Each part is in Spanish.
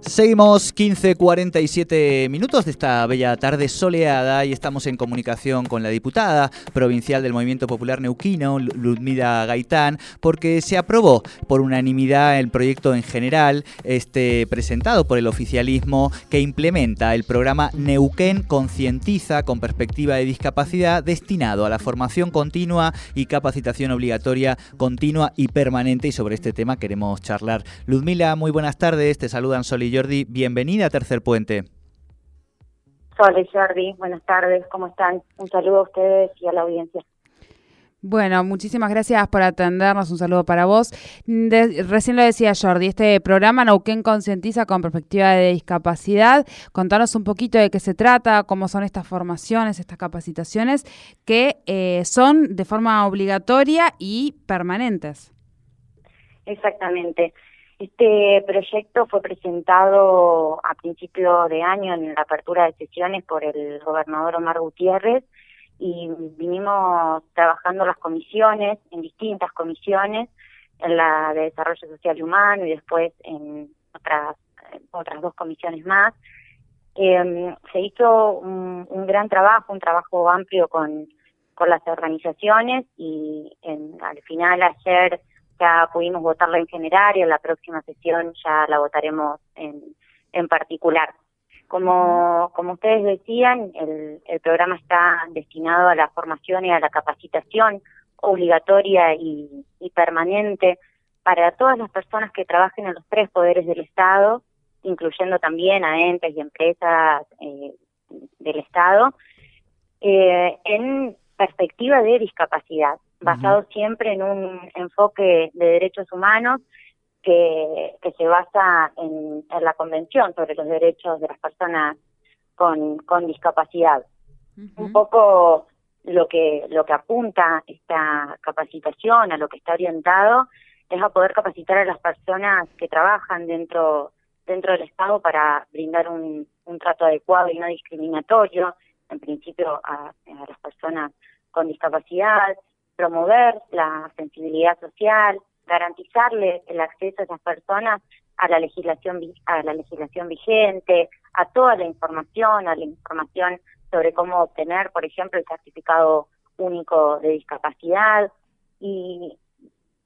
Seguimos 15.47 minutos de esta bella tarde soleada y estamos en comunicación con la diputada provincial del Movimiento Popular Neuquino, Ludmila Gaitán, porque se aprobó por unanimidad el proyecto en general este, presentado por el oficialismo que implementa el programa Neuquén Concientiza con perspectiva de discapacidad destinado a la formación continua y capacitación obligatoria continua y permanente y sobre este tema queremos charlar. Ludmila, muy buenas tardes, te saludan Sol y Jordi, bienvenida a Tercer Puente. Hola Jordi, buenas tardes, ¿cómo están? Un saludo a ustedes y a la audiencia. Bueno, muchísimas gracias por atendernos. Un saludo para vos. recién lo decía Jordi, este programa Nauquén concientiza con perspectiva de discapacidad. Contanos un poquito de qué se trata, cómo son estas formaciones, estas capacitaciones que eh, son de forma obligatoria y permanentes. Exactamente. Este proyecto fue presentado a principio de año en la apertura de sesiones por el gobernador Omar Gutiérrez y vinimos trabajando las comisiones, en distintas comisiones, en la de Desarrollo Social y Humano y después en otras, otras dos comisiones más. Eh, se hizo un, gran trabajo, un trabajo amplio con, con las organizaciones y al final ayer ya pudimos votarla en general y en la próxima sesión ya la votaremos en, en particular. Como, como ustedes decían, el, el programa está destinado a la formación y a la capacitación obligatoria y, y permanente para todas las personas que trabajen en los tres poderes del Estado, incluyendo también a entes y empresas eh, del Estado, eh, en perspectiva de discapacidad basado siempre en un enfoque de derechos humanos que, que se basa en, en, la Convención sobre los Derechos de las Personas con, con Discapacidad. Un poco lo que, lo que apunta esta capacitación, a lo que está orientado, es a poder capacitar a las personas que trabajan dentro, dentro del Estado para brindar un, un trato adecuado y no discriminatorio, en principio a, a las personas con discapacidad, promover la sensibilidad social, garantizarle el acceso a esas personas a la legislación a la legislación vigente, a toda la información, a la información sobre cómo obtener, por ejemplo, el certificado único de discapacidad y,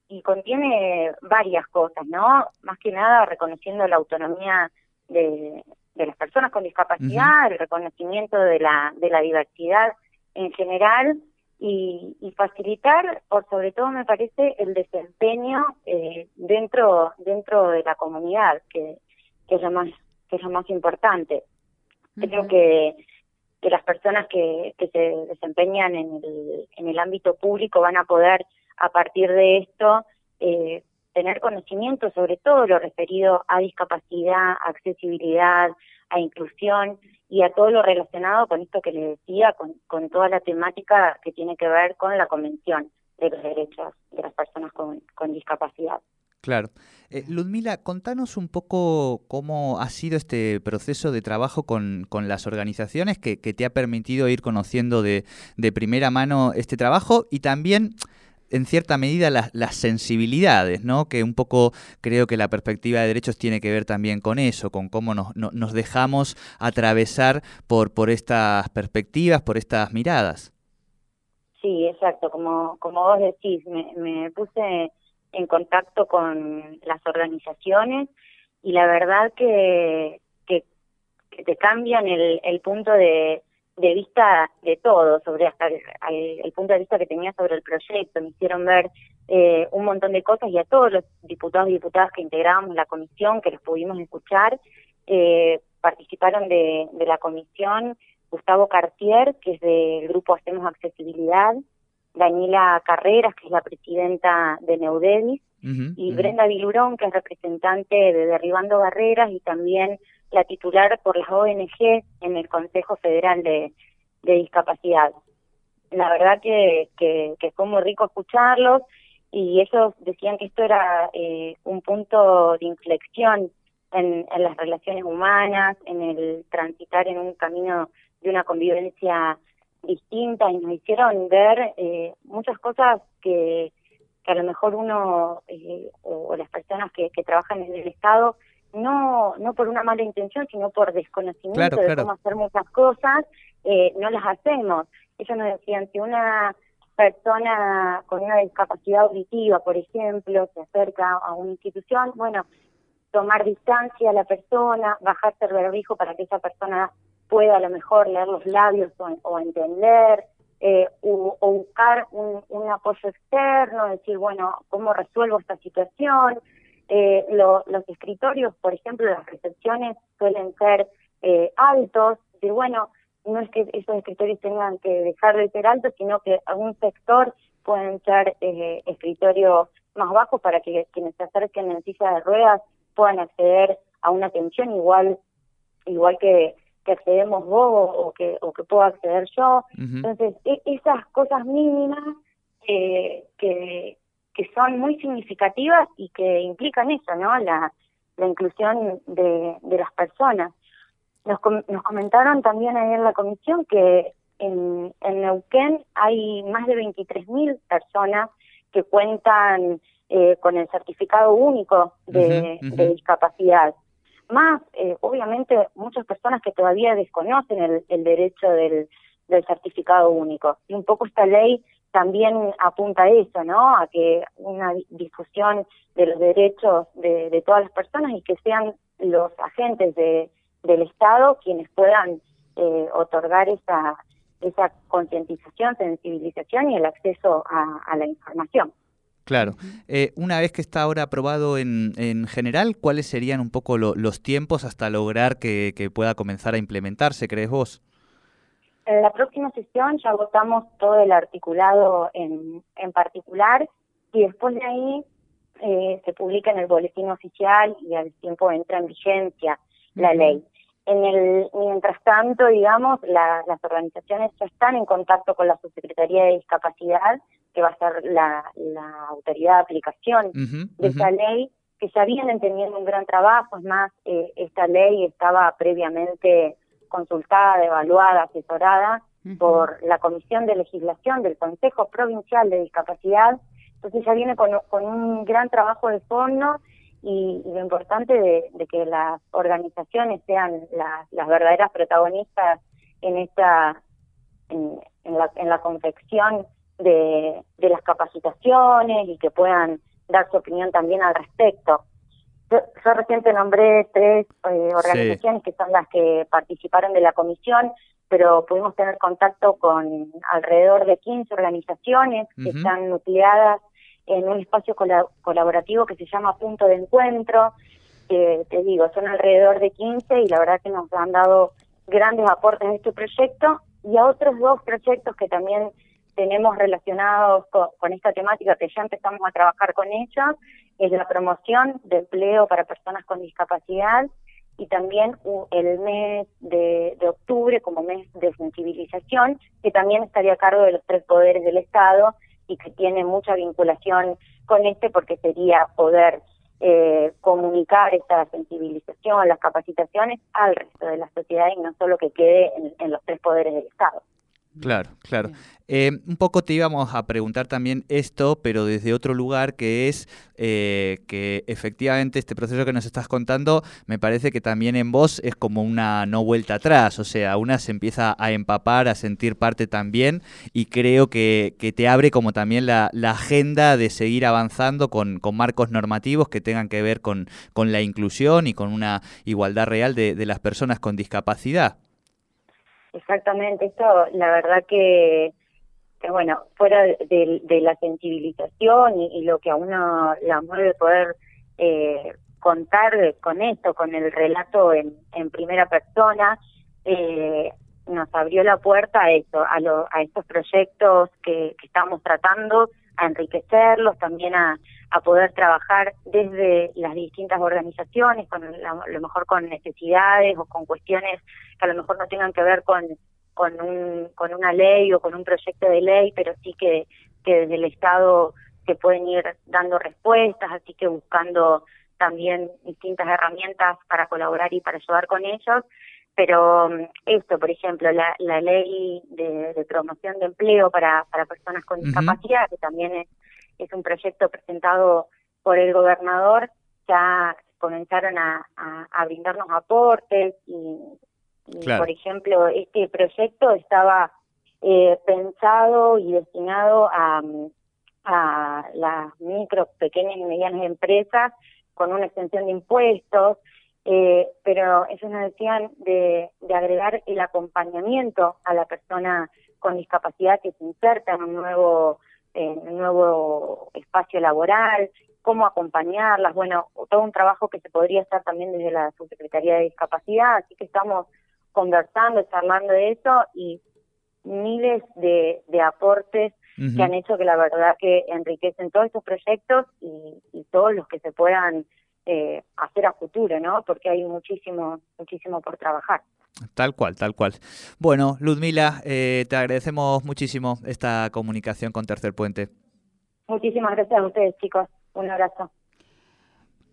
y contiene varias cosas, ¿no? Más que nada reconociendo la autonomía de, de las personas con discapacidad, el reconocimiento de la de la diversidad en general y, y, facilitar, por sobre todo me parece, el desempeño eh, dentro dentro de la comunidad, que, que es lo más que es lo más importante. Creo que que las personas que, que se desempeñan en el, en el ámbito público van a poder, a partir de esto, eh, tener conocimiento sobre todo lo referido a discapacidad, accesibilidad, a inclusión y a todo lo relacionado con esto que les decía, con, con toda la temática que tiene que ver con la Convención de los Derechos de las Personas con, con Discapacidad. Claro. Eh, Ludmila, contanos un poco cómo ha sido este proceso de trabajo con, con las organizaciones que, que, te ha permitido ir conociendo de, de primera mano este trabajo y también en cierta medida las, las, sensibilidades, ¿no? Que un poco creo que la perspectiva de derechos tiene que ver también con eso, con cómo nos, no, nos dejamos atravesar por, estas perspectivas, por estas miradas. Sí, exacto. Como, como vos decís, me, me puse en contacto con las organizaciones y la verdad que, que, que te cambian el, el punto de de vista de todo, sobre hasta el, punto de vista que tenía sobre el proyecto, me hicieron ver eh, un montón de cosas y a todos los diputados y diputadas que integrábamos la comisión, que los pudimos escuchar, eh, participaron de, de la comisión. Gustavo Cartier, que es del grupo Hacemos Accesibilidad, Daniela Carreras, que es la presidenta de Neudevis, y Brenda Vilurón, que es representante de Derribando Barreras y también la titular por las ONG en el Consejo Federal de, de Discapacidad. La verdad que, que, que, fue muy rico escucharlos y ellos decían que esto era eh, un punto de inflexión en, las relaciones humanas, en el transitar en un camino de una convivencia distinta y nos hicieron ver eh, muchas cosas que, que a lo mejor uno eh, o, o, las personas que, que trabajan en el Estado no no por una mala intención, sino por desconocimiento de cómo hacer muchas cosas, eh, no las hacemos. Ellos nos decían, si una persona con una discapacidad auditiva, por ejemplo, se acerca a una institución, bueno, tomar distancia a la persona, bajarse el barbijo para que esa persona pueda a lo mejor leer los labios o, entender, eh, o, buscar un, apoyo externo, decir, bueno, ¿cómo resuelvo esta situación? Eh, los escritorios, por ejemplo, las recepciones suelen ser eh, altos, decir, bueno, no es que esos escritorios tengan que dejar de ser altos, sino que algún sector pueden ser eh, escritorios más bajos para que quienes se acerquen en silla de ruedas puedan acceder a una atención igual igual que, que accedemos vos o que o que puedo acceder yo. Entonces, e, esas cosas mínimas que, que son muy significativas y que implican eso, ¿no? La, la inclusión de, de las personas. Nos, nos comentaron también ahí en la comisión que en, en Neuquén hay más de 23.000 personas que cuentan eh, con el certificado único de, discapacidad. Más, eh, obviamente, muchas personas que todavía desconocen el, el derecho del, del certificado único. Y un poco esta ley también apunta a eso, ¿no? A que una difusión de los derechos de, todas las personas y que sean los agentes de, del Estado quienes puedan eh, otorgar esa, concientización, sensibilización y el acceso a, la información. Claro. Eh, una vez que está ahora aprobado en, en general, ¿cuáles serían un poco los tiempos hasta lograr que, pueda comenzar a implementarse, crees vos? En la próxima sesión ya votamos todo el articulado en, en particular y después de ahí eh, se publica en el boletín oficial y al tiempo entra en vigencia la ley. En el, mientras tanto, digamos, las organizaciones ya están en contacto con la Subsecretaría de Discapacidad, que va a ser la, autoridad de aplicación de esa ley, que ya vienen teniendo un gran trabajo, es más, eh, esta ley estaba previamente consultada, evaluada, asesorada por la Comisión de Legislación del Consejo Provincial de Discapacidad, entonces ya viene con, con un gran trabajo de fondo y, lo importante de, que las organizaciones sean las verdaderas protagonistas en esta en, la, en la confección de, de, las capacitaciones y que puedan dar su opinión también al respecto. Yo, reciente nombré tres eh, organizaciones que son las que participaron de la comisión, pero pudimos tener contacto con alrededor de 15 organizaciones que están nucleadas en un espacio colaborativo que se llama Punto de Encuentro, que te digo, son alrededor de 15 y la verdad que nos han dado grandes aportes a este proyecto y a otros dos proyectos que también tenemos relacionados con, esta temática que ya empezamos a trabajar con ellos, es la promoción de empleo para personas con discapacidad y también el mes de, de, octubre como mes de sensibilización, que también estaría a cargo de los tres poderes del Estado y que tiene mucha vinculación con este porque sería poder eh, comunicar esta sensibilización, las capacitaciones al resto de la sociedad y no solo que quede en los tres poderes del Estado. Claro, claro. Eh, un poco te íbamos a preguntar también esto, pero desde otro lugar, que es eh, que efectivamente este proceso que nos estás contando, me parece que también en vos es como una no vuelta atrás, o sea, una se empieza a empapar, a sentir parte también, y creo que, que te abre como también la, la agenda de seguir avanzando con, con, marcos normativos que tengan que ver con, con la inclusión y con una igualdad real de, de las personas con discapacidad. Exactamente, esto la verdad que, que bueno, fuera de, la sensibilización y, lo que a uno la mueve poder eh, contar con esto, con el relato en, en primera persona, eh, nos abrió la puerta a eso, a, lo, a estos proyectos que, que estamos tratando, a enriquecerlos, también a, a poder trabajar desde las distintas organizaciones, con a lo mejor con necesidades o con cuestiones que a lo mejor no tengan que ver con, con una ley o con un proyecto de ley, pero sí que, que desde el Estado se pueden ir dando respuestas, así que buscando también distintas herramientas para colaborar y para ayudar con ellos. Pero mm, esto, por ejemplo, la, la ley de, promoción de empleo para, para personas con discapacidad, que también es es un proyecto presentado por el gobernador, ya comenzaron a, brindarnos aportes y, por ejemplo, este proyecto estaba eh, pensado y destinado a, a las micro, pequeñas y medianas empresas con una extensión de impuestos, eh, pero ellos nos decían de, de agregar el acompañamiento a la persona con discapacidad que se inserta en un nuevo, en un nuevo espacio laboral, cómo acompañarlas, bueno, todo un trabajo que se podría hacer también desde la Subsecretaría de Discapacidad, así que estamos conversando, charlando de eso y miles de, de aportes que han hecho que la verdad que enriquecen todos estos proyectos y, y todos los que se puedan eh, hacer a futuro, ¿no? Porque hay muchísimo, muchísimo por trabajar. Tal cual, tal cual. Bueno, Ludmila, eh, te agradecemos muchísimo esta comunicación con Tercer Puente. Muchísimas gracias a ustedes, chicos. Un abrazo.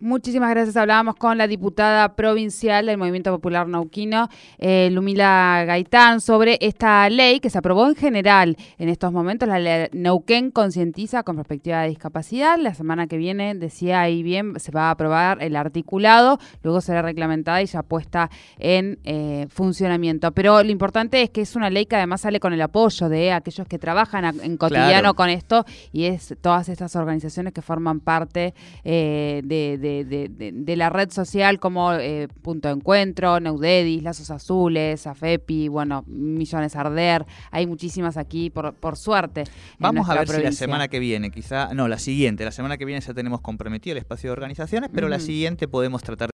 Muchísimas gracias. Hablábamos con la diputada provincial del Movimiento Popular Nauquino, eh, Lumila Gaitán, sobre esta ley que se aprobó en general en estos momentos. La ley Neuquén concientiza con perspectiva de discapacidad. La semana que viene, decía ahí bien, se va a aprobar el articulado, luego será reglamentada y ya puesta en eh, funcionamiento. Pero lo importante es que es una ley que además sale con el apoyo de aquellos que trabajan en cotidiano con esto y es todas estas organizaciones que forman parte eh, de de, la red social como eh, Punto de Encuentro, Neudedis, Lazos Azules, AFEPI, bueno, Millones Arder, hay muchísimas aquí por, por suerte. Vamos a ver si la semana que viene, quizá, no, la siguiente, la semana que viene ya tenemos comprometido el espacio de organizaciones, pero la siguiente podemos tratar